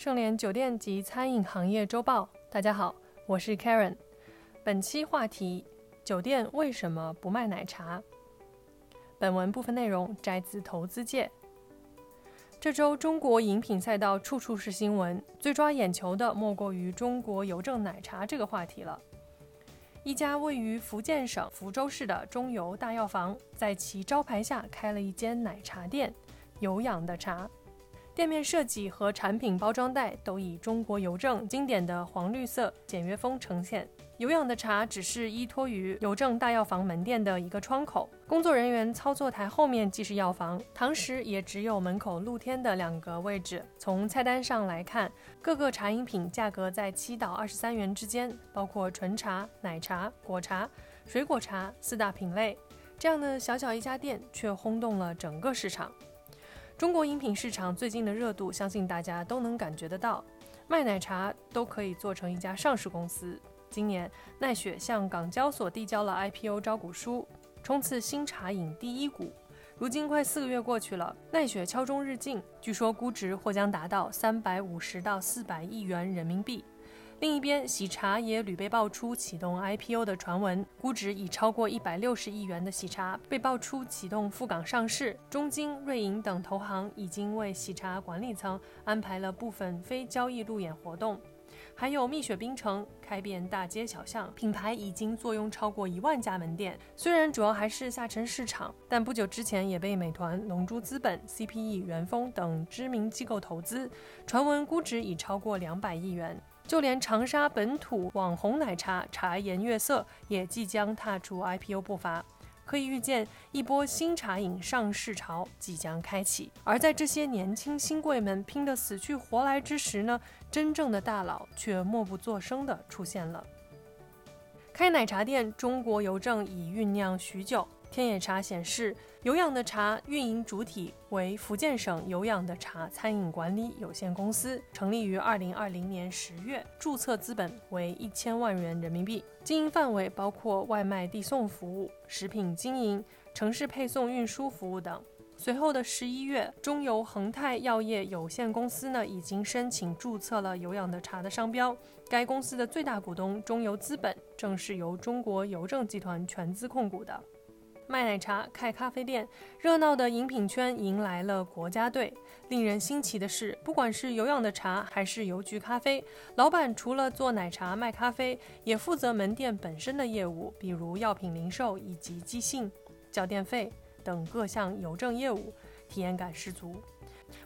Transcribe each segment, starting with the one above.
盛联酒店及餐饮行业周报，大家好，我是 Karen。本期话题：酒店为什么不卖奶茶？本文部分内容摘自投资界。这周中国饮品赛道处处是新闻，最抓眼球的莫过于中国邮政奶茶这个话题了。一家位于福建省福州市的中油大药房，在其招牌下开了一间奶茶店——有氧的茶。店面设计和产品包装袋都以中国邮政经典的黄绿色简约风呈现。有氧的茶只是依托于邮政大药房门店的一个窗口，工作人员操作台后面即是药房，堂食也只有门口露天的两个位置。从菜单上来看，各个茶饮品价格在七到二十三元之间，包括纯茶、奶茶、果茶、水果茶四大品类。这样的小小一家店却轰动了整个市场。中国饮品市场最近的热度，相信大家都能感觉得到。卖奶茶都可以做成一家上市公司。今年，奈雪向港交所递交了 IPO 招股书，冲刺新茶饮第一股。如今快四个月过去了，奈雪敲钟日进，据说估值或将达到三百五十到四百亿元人民币。另一边，喜茶也屡被爆出启动 IPO 的传闻，估值已超过一百六十亿元的喜茶被爆出启动赴港上市。中金、瑞银等投行已经为喜茶管理层安排了部分非交易路演活动，还有蜜雪冰城开遍大街小巷，品牌已经坐拥超过一万家门店。虽然主要还是下沉市场，但不久之前也被美团、龙珠资本、CPE、元丰等知名机构投资，传闻估值已超过两百亿元。就连长沙本土网红奶茶茶颜悦色也即将踏出 IPO 步伐，可以预见一波新茶饮上市潮即将开启。而在这些年轻新贵们拼得死去活来之时呢，真正的大佬却默不作声地出现了。开奶茶店，中国邮政已酝酿许久。天野茶显示，有氧的茶运营主体为福建省有氧的茶餐饮管理有限公司，成立于二零二零年十月，注册资本为一千万元人民币，经营范围包括外卖递送服务、食品经营、城市配送运输服务等。随后的十一月，中油恒泰药业有限公司呢已经申请注册了有氧的茶的商标，该公司的最大股东中油资本正是由中国邮政集团全资控股的。卖奶茶、开咖啡店，热闹的饮品圈迎来了国家队。令人新奇的是，不管是有氧的茶还是邮局咖啡，老板除了做奶茶卖咖啡，也负责门店本身的业务，比如药品零售以及寄信、交电费等各项邮政业务，体验感十足。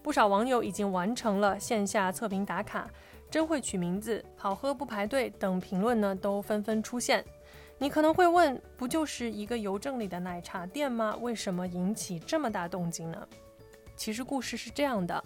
不少网友已经完成了线下测评打卡，真会取名字，好喝不排队等评论呢，都纷纷出现。你可能会问，不就是一个邮政里的奶茶店吗？为什么引起这么大动静呢？其实故事是这样的，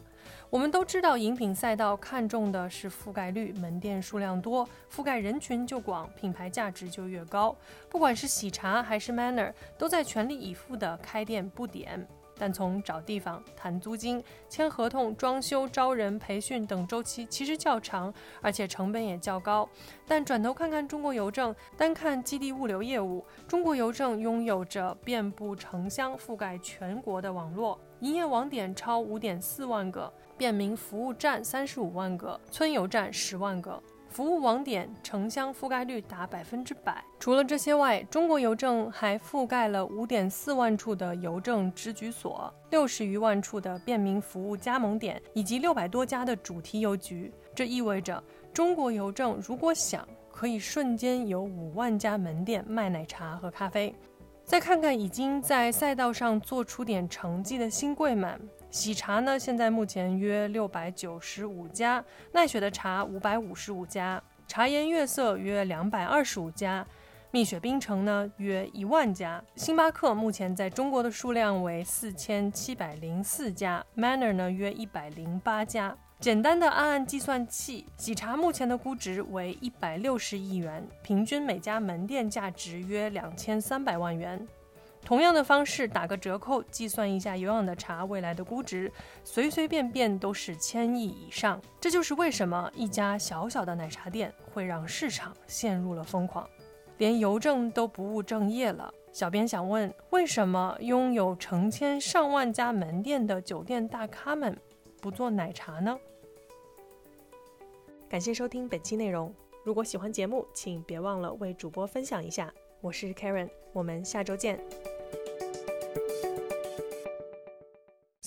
我们都知道，饮品赛道看重的是覆盖率，门店数量多，覆盖人群就广，品牌价值就越高。不管是喜茶还是 Manner，都在全力以赴的开店布点。但从找地方、谈租金、签合同、装修、招人、培训等周期其实较长，而且成本也较高。但转头看看中国邮政，单看基地物流业务，中国邮政拥有着遍布城乡、覆盖全国的网络，营业网点超五点四万个，便民服务站三十五万个，村邮站十万个。服务网点城乡覆盖率达百分之百。除了这些外，中国邮政还覆盖了五点四万处的邮政支局所，六十余万处的便民服务加盟点，以及六百多家的主题邮局。这意味着，中国邮政如果想，可以瞬间有五万家门店卖奶茶和咖啡。再看看已经在赛道上做出点成绩的新贵们。喜茶呢，现在目前约六百九十五家；奈雪的茶五百五十五家；茶颜悦色约两百二十五家；蜜雪冰城呢约一万家；星巴克目前在中国的数量为四千七百零四家；Manner 呢约一百零八家。简单的按按计算器，喜茶目前的估值为一百六十亿元，平均每家门店价值约两千三百万元。同样的方式打个折扣，计算一下有氧的茶未来的估值，随随便便都是千亿以上。这就是为什么一家小小的奶茶店会让市场陷入了疯狂，连邮政都不务正业了。小编想问，为什么拥有成千上万家门店的酒店大咖们不做奶茶呢？感谢收听本期内容。如果喜欢节目，请别忘了为主播分享一下。我是 Karen，我们下周见。